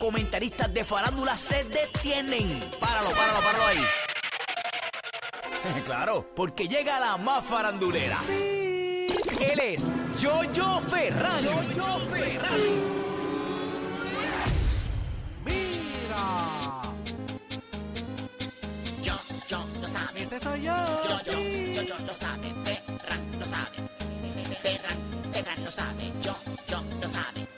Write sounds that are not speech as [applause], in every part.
comentaristas de farándula se detienen. Páralo, páralo, páralo ahí. [laughs] claro, porque llega la más farandulera. Él es Jojo Ferran. Jojo Ferran. Mira, Yo, yo, lo sabe. este soy yo. Yo, yo, yo, yo, lo sabe. Ferran, lo sabe. Ferran, Ferran, lo sabe. Yo, yo, lo sabe.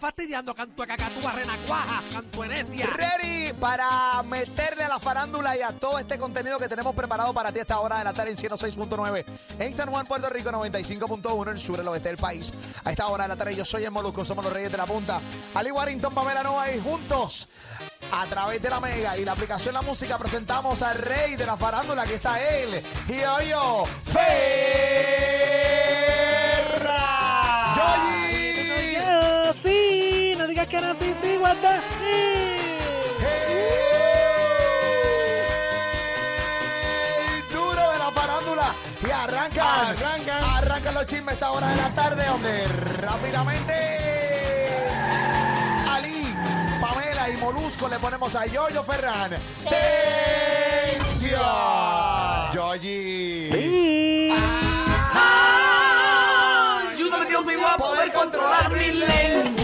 Fastidiando cantua cacatúa, renacuaja, cantuenecia. Ready para meterle a la farándula y a todo este contenido que tenemos preparado para ti a esta hora de la tarde en 106.9 en San Juan, Puerto Rico, 95.1 en el sur, el oeste del país. A esta hora de la tarde yo soy el Molusco, somos los Reyes de la Punta. Ali Warrington, Pamela Nova y juntos a través de la Mega y la aplicación La Música presentamos al rey de la farándula, que está él, Gioyo Ferra. Guarda, sí. El duro de la farándula. Y arrancan. Arrancan. Arrancan los chismes a esta hora de la tarde, donde rápidamente. Ali, Pamela y Molusco le ponemos a Yoyo Ferran. ¡Tensión! Yoyi. Sí. Ayúdame, Dios mío, a poder controlar mi lengua.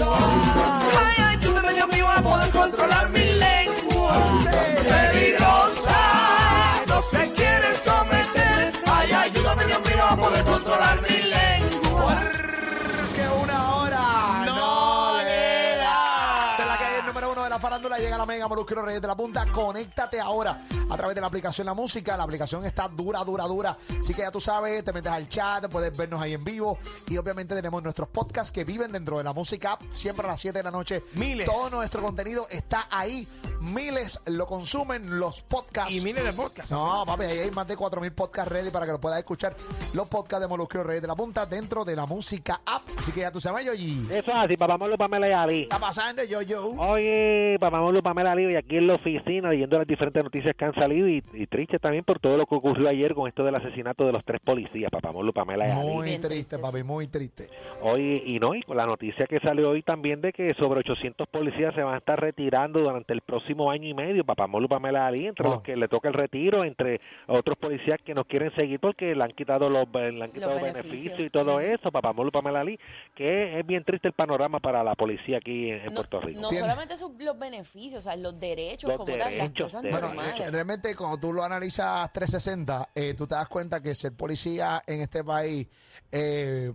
Llega la Mega los Reyes de la Punta. Conéctate ahora a través de la aplicación La Música. La aplicación está dura, dura, dura. Así que ya tú sabes, te metes al chat, puedes vernos ahí en vivo. Y obviamente tenemos nuestros podcasts que viven dentro de la música app, siempre a las 7 de la noche. Miles. Todo nuestro contenido está ahí. Miles lo consumen los podcasts. Y miles de podcasts. No, papi, ahí hay más de 4.000 podcasts ready para que lo puedas escuchar. Los podcasts de los Reyes de la Punta dentro de la música app. Así que ya tú sabes, Yoyi. Eso es así, papá Molo, Pamela y Ali. está pasando, yo, yo? Oye, papá Molo, Pamela Ali, y aquí en la oficina leyendo las diferentes noticias que han salido y, y triste también por todo lo que ocurrió ayer con esto del asesinato de los tres policías, papá Molo, Pamela y. Muy triste, papi, muy triste. Hoy, y no, y con la noticia que salió hoy también de que sobre 800 policías se van a estar retirando durante el próximo año y medio, papá Molo, Pamela Ali, entre Oh. los que le toca el retiro, entre otros policías que nos quieren seguir porque le han quitado los, le han quitado beneficios. beneficios. y todo eso, papá Molo, Pamela Ali, que es bien triste el panorama para la policía aquí en, en No, Puerto Rico. no solamente sus- los beneficios, o sea, los derechos Los como tal, las cosas derechos. Bueno, normales. realmente cuando tú lo analizas 360, eh, tú te das cuenta que ser policía en este país, eh,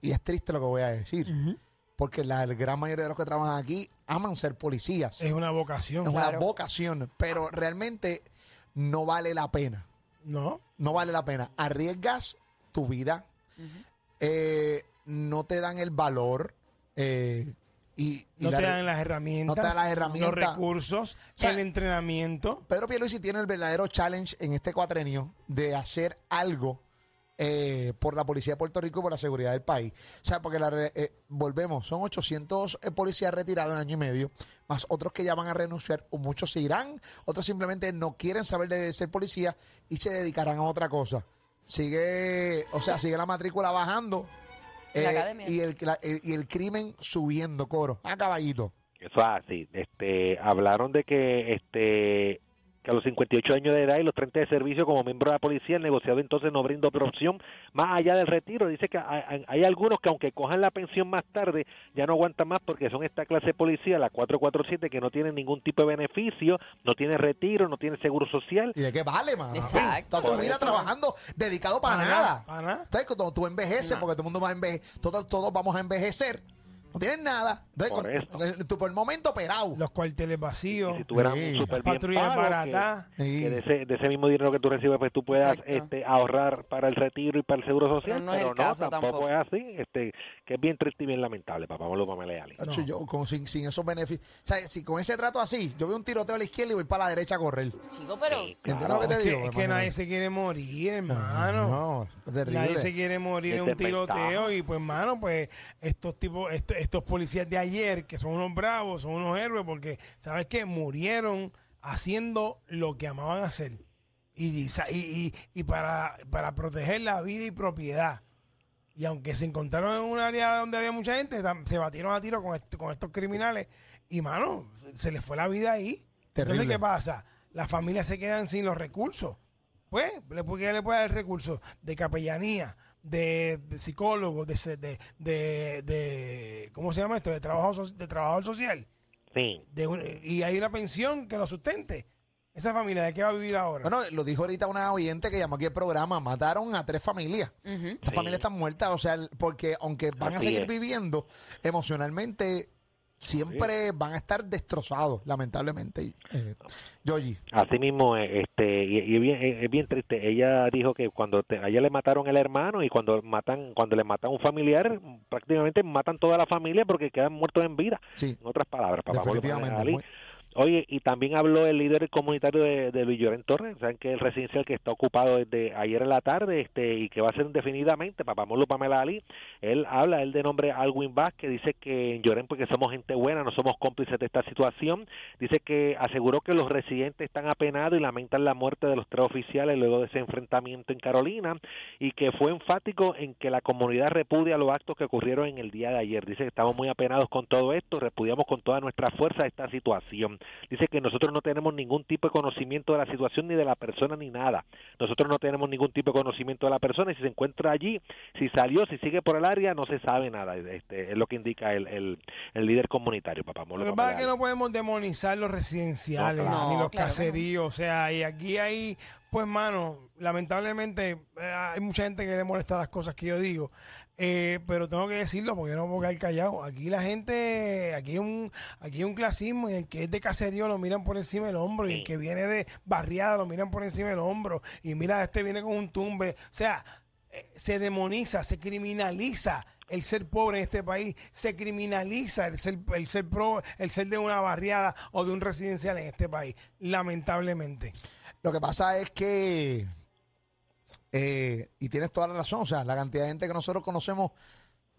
y es triste lo que voy a decir, porque la gran mayoría de los que trabajan aquí aman ser policías. Es una vocación. Es una vocación, pero realmente no vale la pena. ¿No? No vale la pena. Arriesgas tu vida, eh, no te dan el valor eh, y, No te dan las herramientas. no te dan las herramientas. Los recursos, sea, el entrenamiento. Pedro Pierluisi tiene el verdadero challenge en este cuatrenio de hacer algo eh, por la policía de Puerto Rico y por la seguridad del país. O sea, porque la eh, volvemos, son 800 eh, policías retirados en año y medio, más otros que ya van a renunciar, o muchos se irán, otros simplemente no quieren saber de ser policía y se dedicarán a otra cosa. Sigue, o sea, sigue la matrícula bajando La eh, academia. y, el, la- el- y el crimen subiendo, coro. A caballito. Eso es así. Este, hablaron de que este que a los 58 años de edad y los 30 de servicio como miembro de la policía, el negociado entonces no brinda otra opción más allá del retiro. Dice que hay, hay- algunos que aunque cojan la pensión más tarde, ya no aguantan más porque son esta clase de policía, la 447, que no tienen ningún tipo de beneficio, no tiene retiro, no tiene seguro social. ¿Y de qué vale, man? Exacto. Toda tu vida trabajando dedicado para, Para nada. nada, para nada. Entonces, cuando tú envejeces, porque todo el mundo va a envejecer, todos, todos vamos a envejecer, no tienes nada. Entonces, Por con- eso. eh, tú por el momento operado. Los cuarteles vacíos. Y si tú eras Sí, un las super bien patrullas pago, que, Sí. que de, ese, de ese mismo dinero que tú recibes, pues tú puedas Exacto. este, ahorrar para el retiro y para el seguro social. Pero no es el caso tampoco, tampoco. es así, este, que es bien triste y bien lamentable, papá Pablo Pamela y Ali. Hacho, yo con, sin, sin esos beneficios. O sea, si con ese trato así, yo veo un tiroteo a la izquierda y voy para la derecha a correr. Chico, pero Sí, ¿Entiendes claro. lo que te Es que, digo? es que hermano? nadie se quiere morir, hermano. No, es terrible. Nadie se quiere morir en un tiroteo y pues mano, pues estos tipos, estos, estos policías de ayer que son unos bravos, son unos héroes porque sabes que murieron haciendo lo que amaban hacer y, y, y, y para, para proteger la vida y propiedad. Y aunque se encontraron en un área donde había mucha gente, se batieron a tiro con, est- con estos criminales y mano, se les fue la vida ahí. Entonces, Terrible. ¿qué pasa? Las familias se quedan sin los recursos. Pues, ¿le puede, ¿qué le puede dar el recurso? De capellanía, de psicólogos, de, de, de, de- ¿cómo se llama esto? De trabajo so- de trabajador social. Sí. De y hay una pensión que lo sustente. Esa familia, ¿de qué va a vivir ahora? Bueno, lo dijo ahorita una oyente que llamó aquí el programa. Mataron a tres familias. Estas familias están muertas. O sea, porque aunque van a seguir es. viviendo, emocionalmente siempre van a estar destrozados, lamentablemente. Eh, Yoyi. Así mismo, eh, este, y, bien, es bien triste. Ella dijo que cuando te- a ella le mataron el hermano y cuando matan, cuando le matan a un familiar, prácticamente matan toda la familia porque quedan muertos en vida. Sí. En otras palabras, papá Pablo Definitivamente, Oye, y también habló el líder comunitario de, de Luis Llorén Torres, saben que el residencial que está ocupado desde ayer en la tarde este y que va a ser indefinidamente, papá Molo Pamela Ali, él habla, él de nombre Alwin Vázquez, dice que en Llorén porque somos gente buena, no somos cómplices de esta situación, dice que aseguró que los residentes están apenados y lamentan la muerte de los tres oficiales luego de ese enfrentamiento en Carolina y que fue enfático en que la comunidad repudia los actos que ocurrieron en el día de ayer, dice que estamos muy apenados con todo esto, repudiamos con toda nuestra fuerza esta situación dice que nosotros no tenemos ningún tipo de conocimiento de la situación ni de la persona ni nada. Nosotros no tenemos ningún tipo de conocimiento de la persona y si se encuentra allí, si salió, si sigue por el área, no se sabe nada. Este, es lo que indica el, el, el líder comunitario, papá. Molo Lo que pasa es que no podemos demonizar los residenciales No, claro. ni los claro que no. caseríos. O sea, y aquí hay, pues, mano, lamentablemente eh, hay mucha gente que le molesta las cosas que yo digo. Eh, pero tengo que decirlo porque no puedo quedar callado. Aquí la gente, aquí hay un, aquí hay un clasismo y el que es de caserío lo miran por encima del hombro y el que viene de barriada lo miran por encima del hombro. Y mira, este viene con un tumbe. O sea, eh, se demoniza, se criminaliza el ser pobre en este país, se criminaliza el ser, el ser pro, el ser de una barriada o de un residencial en este país, lamentablemente. Lo que pasa es que, eh, y tienes toda la razón, o sea, la cantidad de gente que nosotros conocemos,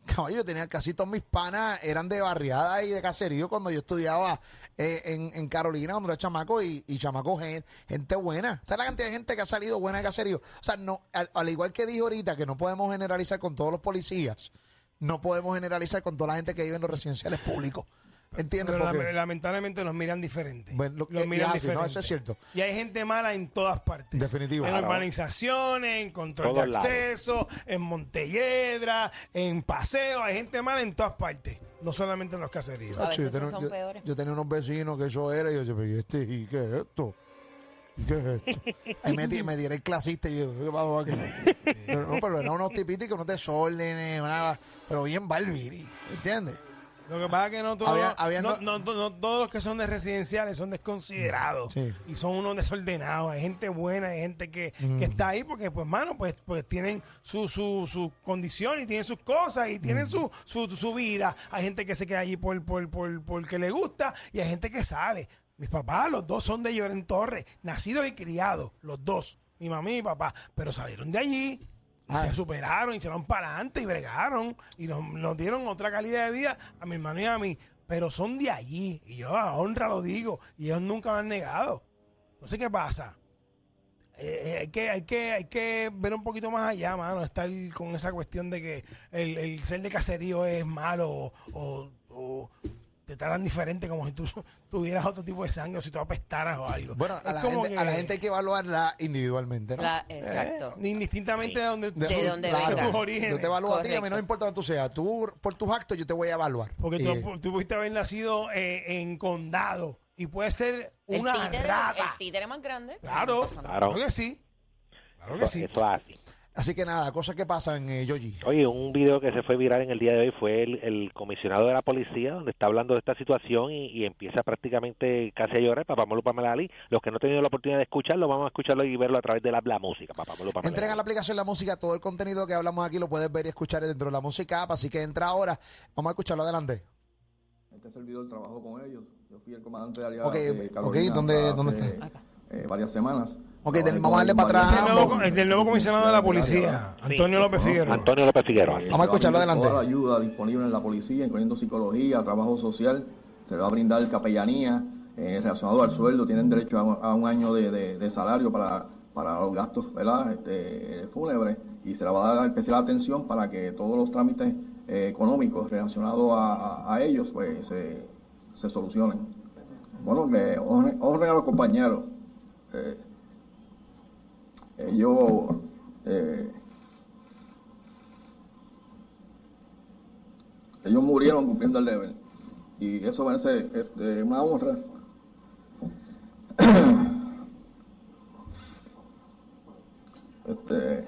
caballo, yo tenía casi todos mis panas, eran de barriada y de caserío cuando yo estudiaba eh, en, Carolina, cuando era chamaco, y, chamaco, gen- gente buena. ¿Sabes la cantidad de gente que ha salido buena de caserío? O sea, no, al, al igual que dije ahorita, que no podemos generalizar con todos los policías, no podemos generalizar con toda la gente que vive en los residenciales públicos. ¿Entiendes? Pero Porque- lame- lamentablemente nos miran diferente. Bueno, lo- los y miran así, no, diferente. eso es cierto. Y hay gente mala en todas partes. Definitivo. En Claro. urbanizaciones, en control Todos de lados. acceso, en Montelledra, en paseo. Hay gente mala en todas partes. No solamente en los caseríos. A veces tenía- esos son yo, peores. yo tenía unos vecinos que eso era y yo decía, pero ¿y este, ¿y qué es esto? ¿Y qué es esto? [laughs] Ahí me, di- me diera el clasista y yo, ¿qué pasó aquí? Pero, no, pero eran unos tipitos que no te desórdenes, una- pero bien barbiri, ¿entiendes? Lo que pasa es que no todos, Había- había no, no- no- no- no todos los que son de residenciales son desconsiderados Sí. y son unos desordenados. Hay gente buena, hay gente que, que está ahí porque, pues, mano, pues, pues tienen su, su, su condición y tienen sus cosas y tienen su, su, su vida. Hay gente que se queda allí por, por, por, porque le gusta y hay gente que sale. Mis papás, los dos son de Lloren Torres, nacidos y criados, los dos, mi mamá y mi papá, pero salieron de allí. Y Ah. se superaron, y se fueron para adelante y bregaron. Y nos, dieron otra calidad de vida a mi hermano y a mí. Pero son de allí. Y yo a honra lo digo. Y ellos nunca lo han negado. Entonces, ¿qué pasa? Eh, eh, hay, que, hay, que, hay que ver un poquito más allá, mano. Estar con esa cuestión de que el, el ser de caserío es malo o te tratan diferente como si tú [laughs] tuvieras otro tipo de sangre o si tú apestaras o algo. Bueno, a la, gente, que, a la gente hay que evaluarla individualmente, ¿no? La- eh, exacto. indistintamente de donde, De- De donde claro. venga. tus orígenes. Yo te evalúo a ti, a mí no Correcto. me importa donde tú seas. Tú, por tus actos, yo te voy a evaluar. Porque Y- tú, tú pudiste haber nacido eh, en condado y puede ser El una títere, rata. el títere más grande. Claro. Claro. claro que sí. Claro que Eso, sí. eso es así. Así que nada, cosas que pasan, eh, Yogi. Oye, un video que se fue viral en el día de hoy fue el, el comisionado de la policía, donde está hablando de esta situación y, y empieza prácticamente casi a llorar, Papá Molu Pamela Ali. Los que no han tenido la oportunidad de escucharlo, vamos a escucharlo y verlo a través de la, la música, Papá Molu Pamela Entrega la aplicación La Música, todo el contenido que hablamos aquí lo puedes ver y escuchar dentro de la música app, así que entra ahora. Vamos a escucharlo adelante. Este servidor trabajó con ellos. Yo fui el comandante de aliados Ok, de ok, Carolina ¿dónde- hasta dónde hace, está? eh, varias semanas. Ok, del- vamos a darle para El atrás. nuevo, el del nuevo comisionado de la policía, Antonio López Figueroa. Antonio López Figueroa. Eh, Vamos a escucharlo adelante. Toda la ayuda disponible en la policía, incluyendo psicología, trabajo social. Se le va a brindar capellanía eh, relacionado al sueldo. Tienen derecho a, un- a un año de, de- de salario para, para los gastos ¿verdad? Este, fúnebres. Y se le va a dar especial atención para que todos los trámites eh, económicos relacionados a, a- a ellos pues se, se solucionen. Bueno, que honren, honren a los compañeros. Eh, ellos eh, ellos murieron cumpliendo el deber. Y eso merece este, una honra. [clears throat] Este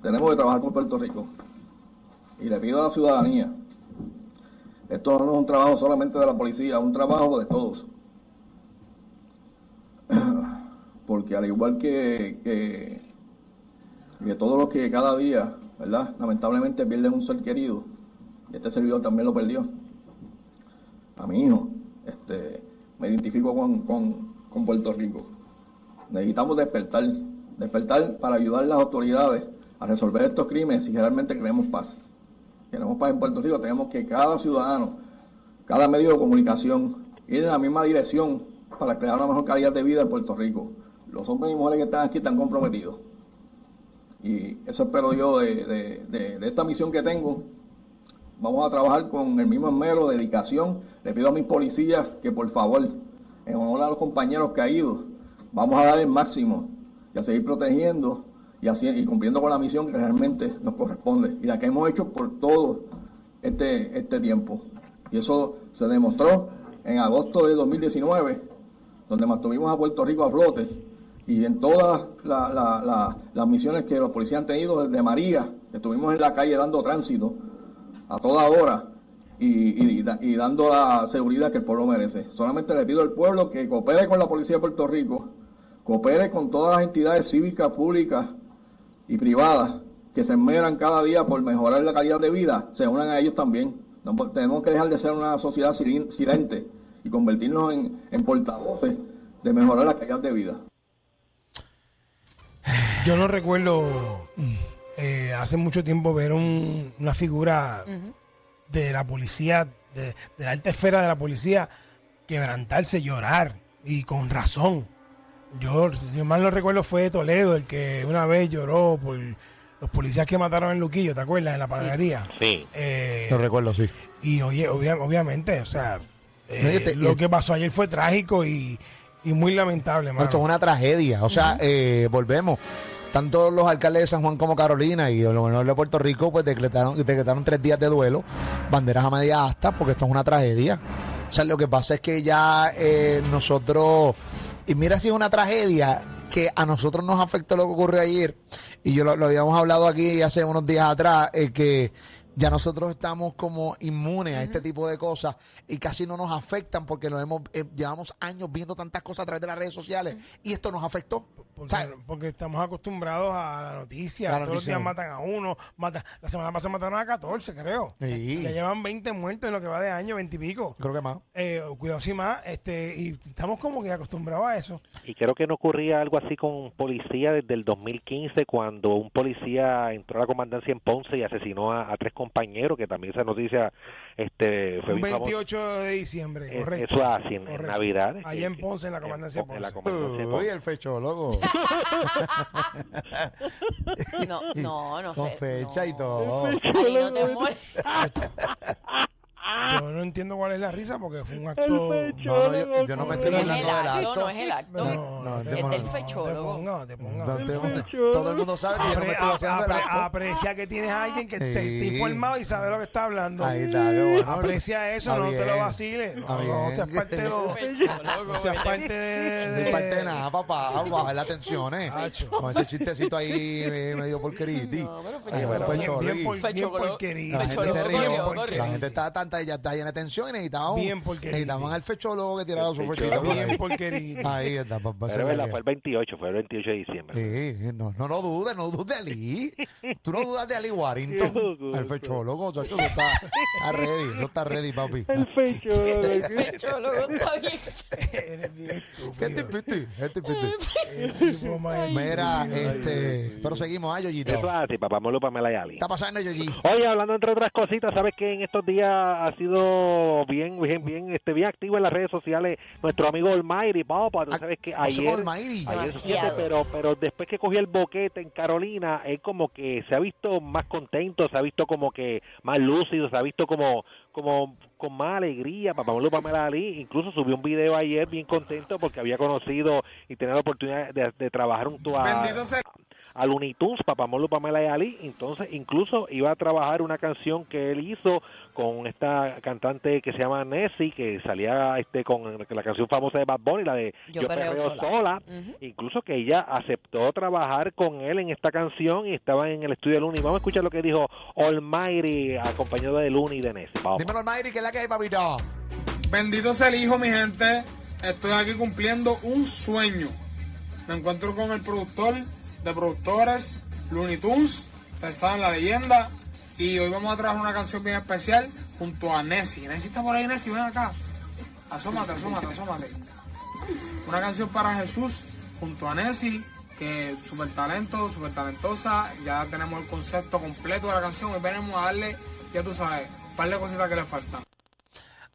tenemos que trabajar con Puerto Rico. Y le pido a la ciudadanía esto no es un trabajo solamente de la policía es un trabajo de todos porque al igual que, que, todos los que cada día, ¿verdad? Lamentablemente pierden un ser querido, este servidor también lo perdió. A mi hijo, este, me identifico con, con, con Puerto Rico. Necesitamos despertar, despertar para ayudar a las autoridades a resolver estos crímenes si realmente queremos paz. Queremos paz en Puerto Rico, tenemos que cada ciudadano, cada medio de comunicación, ir en la misma dirección para crear una mejor calidad de vida en Puerto Rico. Los hombres y mujeres que están aquí están comprometidos. Y eso espero yo de, esta misión que tengo. Vamos a trabajar con el mismo esmero, dedicación. Le pido a mis policías que por favor, en honor a los compañeros caídos, vamos a dar el máximo y a seguir protegiendo y cumpliendo con la misión que realmente nos corresponde y la que hemos hecho por todo este, este tiempo. Y eso se demostró en agosto de 2019, donde mantuvimos a Puerto Rico a flote y en todas la- la- la- las misiones que los policías han tenido desde María, estuvimos en la calle dando tránsito a toda hora y, y- y da- y dando la seguridad que el pueblo merece. Solamente le pido al pueblo que coopere con la policía de Puerto Rico, coopere con todas las entidades cívicas, públicas y privadas que se esmeran cada día por mejorar la calidad de vida, se unan a ellos también. Tenemos que dejar de ser una sociedad silente y convertirnos en, en portavoces de mejorar la calidad de vida. Yo no recuerdo eh, hace mucho tiempo ver un- una figura de la policía, de, de la alta esfera de la policía, quebrantarse, llorar, y con razón. Yo, si yo mal no recuerdo, fue Toledo el que una vez lloró por los policías que mataron en Luquillo, ¿te acuerdas? En la panadería. Sí. Eh, Lo recuerdo, sí. y oye, obvia- obviamente, o sea, eh, No, y este- lo que pasó ayer fue trágico y, y muy lamentable, mano. Esto es una tragedia. O sea, eh, volvemos. Tanto los alcaldes de San Juan como Carolina y el gobernador de Puerto Rico, pues decretaron, decretaron tres días de duelo, banderas a media asta, porque esto es una tragedia. O sea, lo que pasa es que ya eh, nosotros, y mira si es una tragedia que a nosotros nos afectó lo que ocurrió ayer, y yo lo, lo habíamos hablado aquí hace unos días atrás, eh, que ya nosotros estamos como inmunes a este tipo de cosas y casi no nos afectan porque nos hemos, eh, llevamos años viendo tantas cosas a través de las redes sociales y esto nos afectó. Porque, ¿Sabes? porque estamos acostumbrados a la noticia. La Todos los noticia. días matan a uno. Matan, la semana pasada mataron a 14, creo. Sí. Ya llevan 20 muertos en lo que va de año, 20 y pico. Creo que más. Eh, cuidado sin más. Este, y estamos como que acostumbrados a eso. Y creo que no ocurría algo así con policía desde el 2015, cuando un policía entró a la comandancia en Ponce y asesinó a, a tres compañero, que también esa noticia este, fue Un bien famosa. 28 de diciembre, Eh, correcto. Eso es así, en, en Correcto. Navidad. Allá en Ponce, en la comandancia de en la Ponce. comandancia Uy, Ponce. el fecho, loco. No, no, no Con sé. fecha y no. todo. Ahí no te. Yo no entiendo cuál es la risa porque fue un acto. No, no, yo, yo no me estoy No es burlando el del acto, no es el acto. No, no, te es del fechólogo. Te pongas, te pongas. No te- todo el mundo sabe que yo no me estoy vaciando del acto. aprecia que tienes a alguien que te, Sí. esté informado y sabe lo que está hablando. Ahí está. Aprecia eso, no te lo vaciles. No, no seas parte de los. [laughs] No seas parte de. De parte de nada, papá. [laughs] Bajar las tensiones. Acho. Con ese chistecito ahí eh, medio porquerito. No, pero Fechólogo. La Bien corrió. La gente está tanta, ya está llena de tensiones y estaban, Bien porquería. necesitaban al fechólogo que tirara su fechito. por Bien ahí. porquería. Ahí está, papá. Pero es verdad, fue el 28, fue el 28 de diciembre. Sí, no, no lo dudes, no dudes de Ali. Tú no dudas de Ali [laughs] Warrington. El fechólogo, chacho, eso está, está ready, eso está ready, papi. Fechólogo [laughs] está bien. [laughs] Eres bien ¿Qué estúpido. te piti? ¿Qué te piti? El tipo más Mira, estúpido. este, pero seguimos, ah, Yoyito. Eso es así, papá Molo Pamela y Ali. está pasando, Yoyi? Oye, hablando entre otras cositas, sabes que en estos días ha sido bien, bien, bien, este, bien activo en las redes sociales nuestro amigo Olmairi, papá. Tú Ah, sabes que ayer, ayer, fíjate, pero, pero después que cogió el boquete en Carolina, él como que se ha visto más contento, se ha visto como que más lúcido, se ha visto como, como con más alegría, papá Molo Pamela Ali. Incluso subió un video ayer bien contento porque había conocido y tenía la oportunidad de, de trabajar junto a a Looney Tunes, Papamolo Pamela y Ali, entonces incluso iba a trabajar una canción que él hizo con esta cantante que se llama Nessie, que salía este con la canción famosa de Bad Bunny, la de Yo Perreo Sola. Incluso que ella aceptó trabajar con él en esta canción y estaba en el estudio de Looney. Vamos a escuchar lo que dijo Almighty acompañado de Looney y de Nessie. Vamos. Dímelo, Almighty, que es que hay, papito. Bendito sea el Hijo, mi gente. Estoy aquí cumpliendo un sueño. Me encuentro con el productor de productores, Looney Tunes. Ustedes saben la leyenda. Y hoy vamos a trabajar una canción bien especial junto a Nessie. Nessie está por ahí, Nessie, ven acá. Asómate, asómate, asómate. Una canción para Jesús junto a Nessie, que súper talento, súper talentosa. Ya tenemos el concepto completo de la canción. Hoy venimos a darle, ya tú sabes, un par de cositas que le faltan.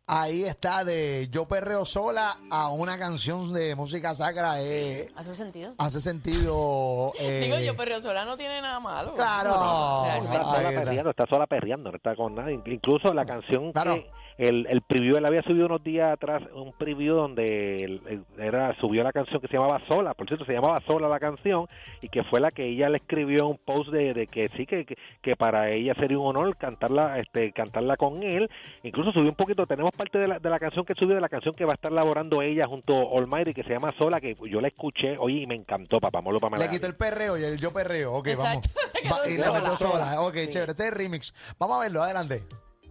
Ahí está, de Yo Perreo Sola a una canción de música sacra. Eh, ¿Hace sentido? hace sentido. [laughs] eh, Digo, yo, pero sola no tiene nada malo. Claro. No, Está realmente. Ahí sola está. perreando, está sola perreando, no está con nada. Incluso la canción Claro. que el, el preview él había subido unos días atrás, un preview donde él- él era subió la canción que se llamaba Sola, por cierto, se llamaba Sola la canción y que fue la que ella le escribió en un post de, de que sí que, que, que para ella sería un honor cantarla este cantarla con él. Incluso subió un poquito, tenemos parte de la, de la canción que subió de la canción que va a estar elaborando ella junto a Almighty que se llama Sola, que yo la escuché, oye, y me encantó, papá Molo Pamela. Le quitó el perreo y el yo perreo. Ok, Exacto, [laughs] vamos. Va- y la sola. metió sola. Ok, chévere. Este es el remix. Vamos a verlo, adelante.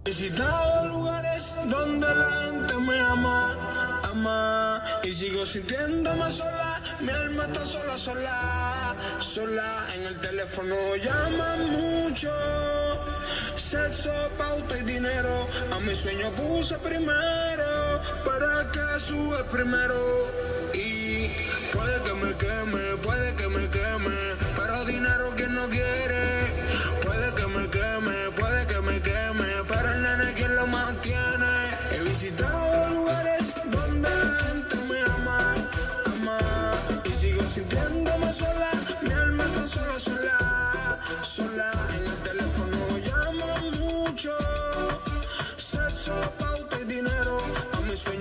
Visitado lugares donde la gente me ama, ama. Y sigo sintiéndome sola, mi alma está sola, sola Sola. En el teléfono llama mucho Sexo, pauta y dinero. A mi sueño puse primero Para que sube primero. Y puede que me queme, puede que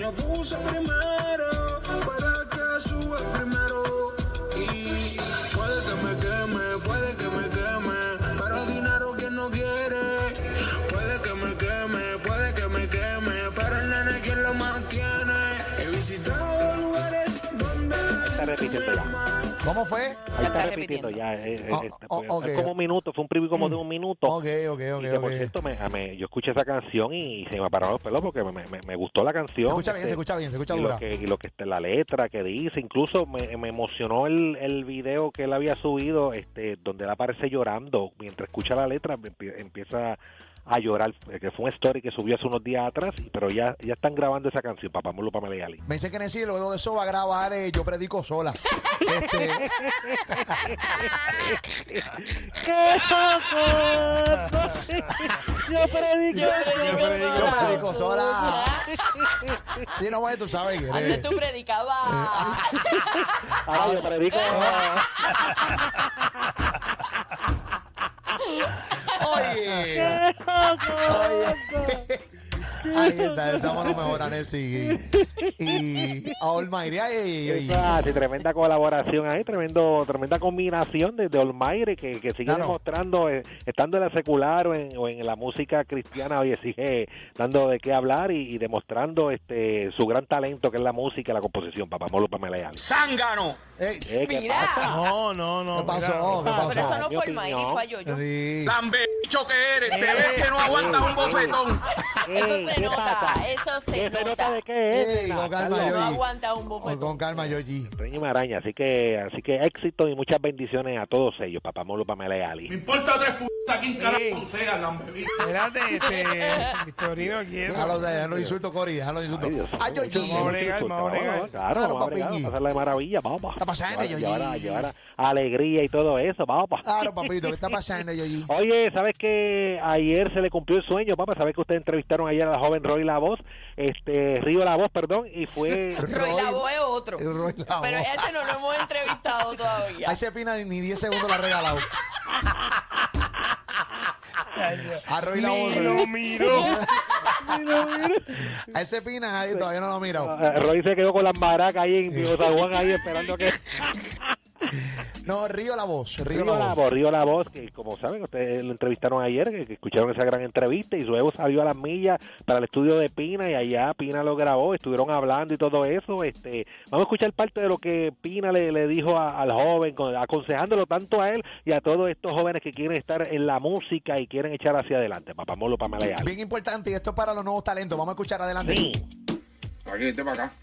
Sueño puse primero Para que sube primero. Y puede que me queme, puede que me queme Pero dinero que no quiere Puede que me queme, puede que me queme Pero el nene quien lo mantiene. He visitado lugares donde Está ¿Cómo fue? Ahí Ya está está repitiendo repitiendo. ya. eh, eh, Oh, este, oh, fue- ok. fue como un minuto, fue un preview como de un minuto. Ok, ok, ok, y que por ok. cierto, me, me- yo escuché esa canción y se me pararon los pelos porque me, me- me gustó la canción. Se escucha bien, este, se escucha bien, se escucha y dura. lo que, y lo que está la letra que dice, incluso me, me emocionó el, el video que él había subido, este, donde él aparece llorando mientras escucha la letra, empie- empieza a llorar, eh, que fue una story que subió hace unos días atrás, y- pero ya ya están grabando esa canción, papá Molo Pamela y Ali. Me dice que Nessie luego de eso va a grabar eh, Yo Predico Sola. [laughs] Este, Yo [laughs] predico. Yo predico Yo predico sola. Yo predico sola. [laughs] Sí, no, pues tú sabes que Antes eres. tú predicabas. Ahora yo predico. Oye. Oye. Ahí está, estamos lo mejor a Nessie y, y a Olmairi. Ay, ay, ay. Ah, sí, tremenda colaboración ahí, tremendo, tremenda combinación de, de Olmaire que, que sigue Claro. demostrando, eh, estando en la secular o en, o en la música cristiana, oye, sigue dando de qué hablar y, y demostrando este su gran talento que es la música y la composición, papá Molo Pamela Leal. ¡Zángano! Ey, Eh, ¿qué Mira. pasa? No, no, no. ¿Qué pasó? mira. ¿Qué Ah, pasó? pero eso no fue opinión. fue a Yoyo. Sí. ¡Lambecho que eres! ¡Te ves que no aguantas un bofetón! Eso se ¿qué nota, pasa? eso se ¿Qué se nota nota. de qué es? Ey, con calma? No aguanta un Con, bofetón. con calma, Yoyi. Reño y Maraña, así que, así que éxito y muchas bendiciones a todos ellos, papá Molo Pamela Leal. importa tres putas quién carajo sea, lambebicho. Espérate, este. [laughs] Victorino, quieto. Déjalo, de- déjalo insulto, Cori. Déjalo insulto. Yoyi. Vamos a bregar, vamos a bregar. Claro, vamos a bregar, vamos a hacerla de maravilla, vamos. está pasando, Yoyi? llevar a- a- alegría y todo eso, vamos. Claro, papito, ¿qué está pasando, Yoyi? Oye, ¿sabes que ayer se le cumplió el sueño, papá? ¿Sabes que ustedes entrevistaron ayer a la joven Roy La Voz? Este, Río La Voz, perdón, y fue... [laughs] Roy Lavo es otro. Roy Lavo. Pero ese no lo hemos entrevistado todavía. A ese pina ni 10 segundos la ha regalado. A Roy la [laughs] Ni lo miró. A ese pina nadie todavía no lo ha mirado. Eh, Roy se quedó con las maracas ahí en San Juan ahí esperando que... [laughs] No, Río la voz. Río, Río la voz. Voz, Río La Voz, que como saben, ustedes lo entrevistaron ayer, que, que escucharon esa gran entrevista y luego salió a las millas para el estudio de Pina y allá Pina lo grabó, estuvieron hablando y todo eso. este Vamos a escuchar parte de lo que Pina le, le dijo a- al joven, con- aconsejándolo tanto a él y a todos estos jóvenes que quieren estar en la música y quieren echar hacia adelante. Papá Molo, Pamela. Bien importante, y esto es para los nuevos talentos. Vamos a escuchar adelante. Sí. Aquí, para acá.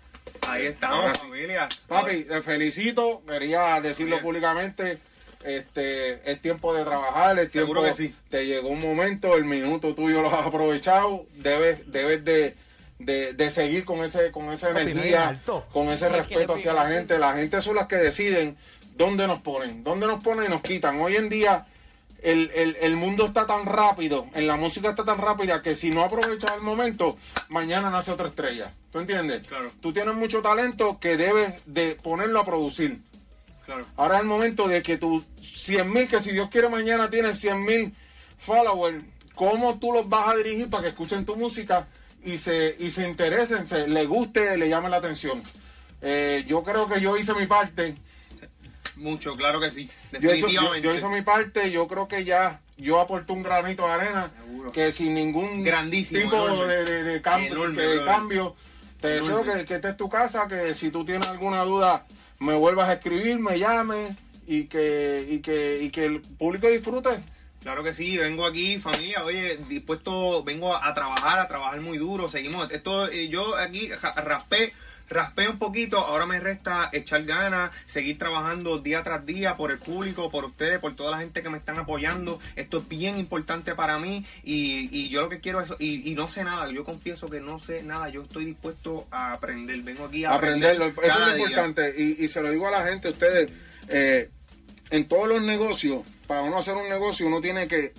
Ahí estamos, familia. Papi, te felicito. Quería decirlo Bien. públicamente. Este, es tiempo de trabajar, es tiempo, Seguro que sí. te llegó un momento, el minuto tuyo lo has aprovechado, debes, debes de, de, de seguir con ese, con esa Papi, energía, con ese Es respeto hacia la gente. La gente son las que deciden dónde nos ponen, dónde nos ponen y nos quitan. Hoy en día el, el, el mundo está tan rápido, en la música está tan rápida que si no aprovechas el momento, mañana nace otra estrella. ¿Tú entiendes? Claro. Tú tienes mucho talento que debes de ponerlo a producir. Claro. Ahora es el momento de que tus 100 mil, que si Dios quiere mañana tienes 100 mil followers, ¿cómo tú los vas a dirigir para que escuchen tu música y se, y se interesen, se le guste, le llame la atención? Eh, yo creo que yo hice mi parte. Mucho, claro que sí. Yo, hice- yo- Definitivamente. yo hice mi parte, yo creo que ya yo aporté un granito de arena Seguro. que sin ningún Grandísimo, tipo enorme. de, de- de cambio, Enorme, de cambio. Te deseo que, que esta es tu casa, que si tú tienes alguna duda me vuelvas a escribir, me llames y que, y que, y que el público disfrute. Claro que sí, vengo aquí, familia, oye, dispuesto, vengo a, a trabajar, a trabajar muy duro, seguimos, esto, eh, yo aquí raspé, raspé un poquito, ahora me resta echar ganas, seguir trabajando día tras día por el público, por ustedes, por toda la gente que me están apoyando, esto es bien importante para mí y, y yo lo que quiero es, y, y no sé nada, yo confieso que no sé nada, yo estoy dispuesto a aprender, vengo aquí a aprenderlo. Eso es lo importante. Y, y se lo digo a la gente, ustedes, eh, en todos los negocios, para uno hacer un negocio, uno tiene que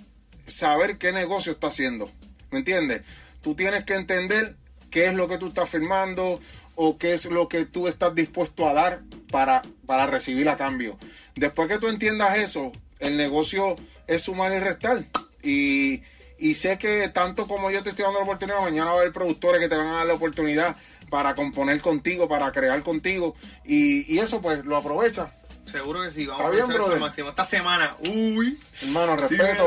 saber qué negocio está haciendo. ¿Me entiendes? Tú tienes que entender qué es lo que tú estás firmando o qué es lo que tú estás dispuesto a dar para, para recibir a cambio. Después que tú entiendas eso, el negocio es sumar y restar. Y, sé que tanto como yo te estoy dando la oportunidad, mañana va a haber productores que te van a dar la oportunidad para componer contigo, para crear contigo. Y eso pues lo aprovecha. Seguro que sí, vamos Está a bien, al máximo. Esta semana, uy, Hermano, respeto.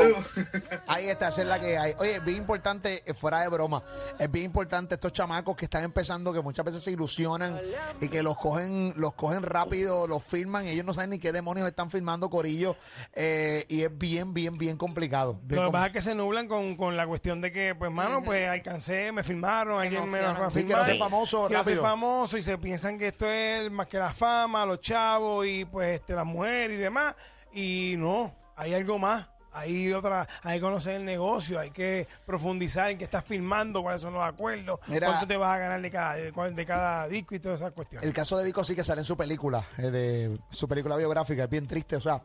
Ahí está, esa es la que hay. Oye, es bien importante, eh, fuera de broma, es bien importante estos chamacos que están empezando, que muchas veces se ilusionan y que los cogen, los cogen rápido, los filman y ellos no saben ni qué demonios están filmando Corillo. eh, y es bien, bien, bien complicado. Bien Lo que pasa es que se nublan con, con la cuestión de que, pues, mano, pues alcancé, me filmaron, Se alguien me va a Sí, filmar. quiero ser famoso quiero ser rápido. famoso y se piensan que esto es más que la fama, los chavos y, pues, este, la mujer y demás. Y no, hay algo más. Hay otra, hay que conocer el negocio, hay que profundizar en qué estás filmando, cuáles son los acuerdos, Mira- cuánto te vas a ganar de cada, de, cuál- de cada disco y todas esas cuestiones. El caso de Vico sí que sale en su película, eh, de su película biográfica, es bien triste, o sea,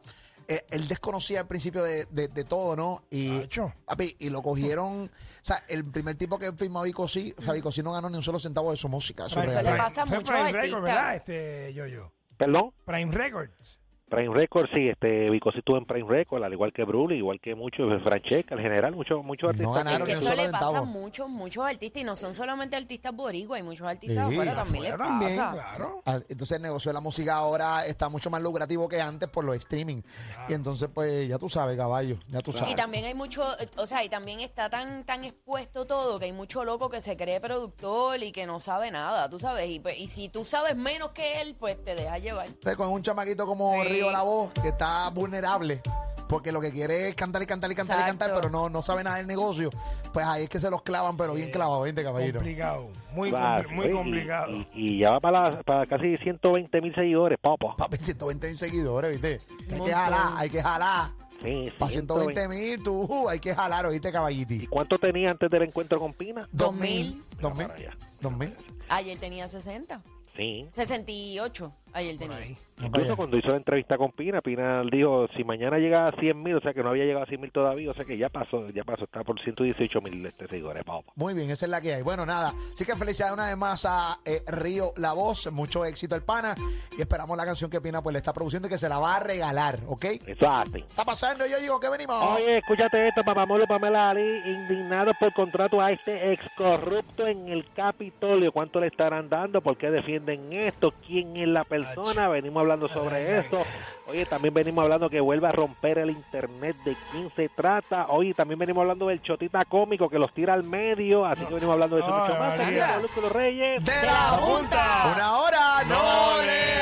eh, él desconocía al principio de, de- de todo, ¿no? Y, papi, y lo cogieron. O sea, el primer tipo que firmó a Vico sí, o sea, Vico sí no ganó ni un solo centavo de su música. Eso le pasa a fue Prime. Records, ¿verdad? Este, yo, yo. Perdón. Prime Records. Prime Records, sí, este, Vico sí estuvo en Prime Records, al igual que Bruli, igual que muchos, Francesca, en general, muchos muchos artistas. ganaron que- Eso le pasa a muchos, muchos artistas y no son solamente artistas boricua, hay muchos artistas Sí, afuera también les pasa. claro. Ah, Entonces el negocio de la música ahora está mucho más lucrativo que antes por los streaming. Y entonces, pues, ya tú sabes, caballo, ya tú sabes. Y también hay mucho, eh, o sea, y también está tan tan expuesto todo que hay mucho loco que se cree productor y que no sabe nada, tú sabes. Y, pues, y si tú sabes menos que él, pues te deja llevar. Entonces, con un chamaquito como Sí. Río La Voz, que está vulnerable, porque lo que quiere es cantar y cantar y cantar y Exacto. cantar, pero no, no sabe nada del negocio, pues ahí es que se los clavan, pero bien clavados, ¿viste, caballero? Complicado. Muy, compli- muy y- complicado. Y, y ya va para, la- para casi 120 mil seguidores, papá. Papi, 120 mil seguidores, ¿viste? Que hay que montón. jalar, hay que jalar. Sí, Para 120 mil, tú, hay que jalar, ¿oíste, ¿Y caballiti? cuánto tenía antes del encuentro con Pina? Dos mil. Dos mil. para allá. Dos mil. Ayer tenía 60, Sí. 68, ayer tenía. ahí. Incluso cuando hizo la entrevista con Pina, Pina dijo, si mañana llega a 100 mil, o sea que no había llegado a 100 mil todavía, o sea que ya pasó, ya pasó, está por 118 mil este seguidores, papá. Muy bien, esa es la que hay. Bueno, nada. Así que felicidades una vez más a eh, Río La Voz. Mucho éxito el pana. Y esperamos la canción que Pina pues le está produciendo y que se la va a regalar, ¿ok? Eso hace. Está pasando, yo digo que venimos. Oye, escúchate esto, Papamolo Pamela Ali, indignados por contrato a este ex corrupto en el Capitolio. ¿Cuánto le estarán dando? ¿Por qué defienden esto? ¿Quién es la persona? Venimos hablando sobre esto. Oye, también venimos hablando que vuelve a romper el internet. ¿De quién se trata? Oye, también venimos hablando del chotita cómico que los tira al medio. Así que venimos hablando de eso mucho más. Aquí, los Reyes. de la Junta. Una hora no, No le.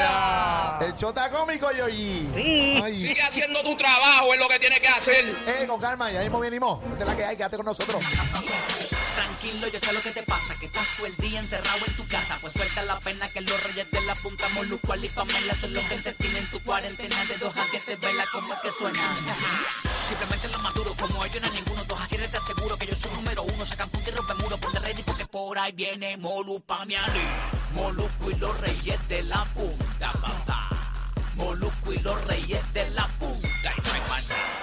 El chota cómico, Yoyi. Sí. Ay. Sigue haciendo tu trabajo, es lo que tiene que hacer. Eh, con calma, ya mismo venimos. Esa es la que hay, quédate con nosotros. Tranquilo, yo sé lo que te pasa, que estás todo el día encerrado en tu casa. Pues suelta la pena que los reyes de la punta Moluco, y Pamela son los que te tienen tu cuarentena de dos a siete vela como es que suena. Simplemente lo maduro, como ellos no hay ninguno, dos a siete te aseguro que yo soy número uno, sacan punta y rompen muro por la red y porque por ahí viene Molu Pamiani. Moluco y los reyes de la punta, papá. Molusco y los reyes de la punta y no.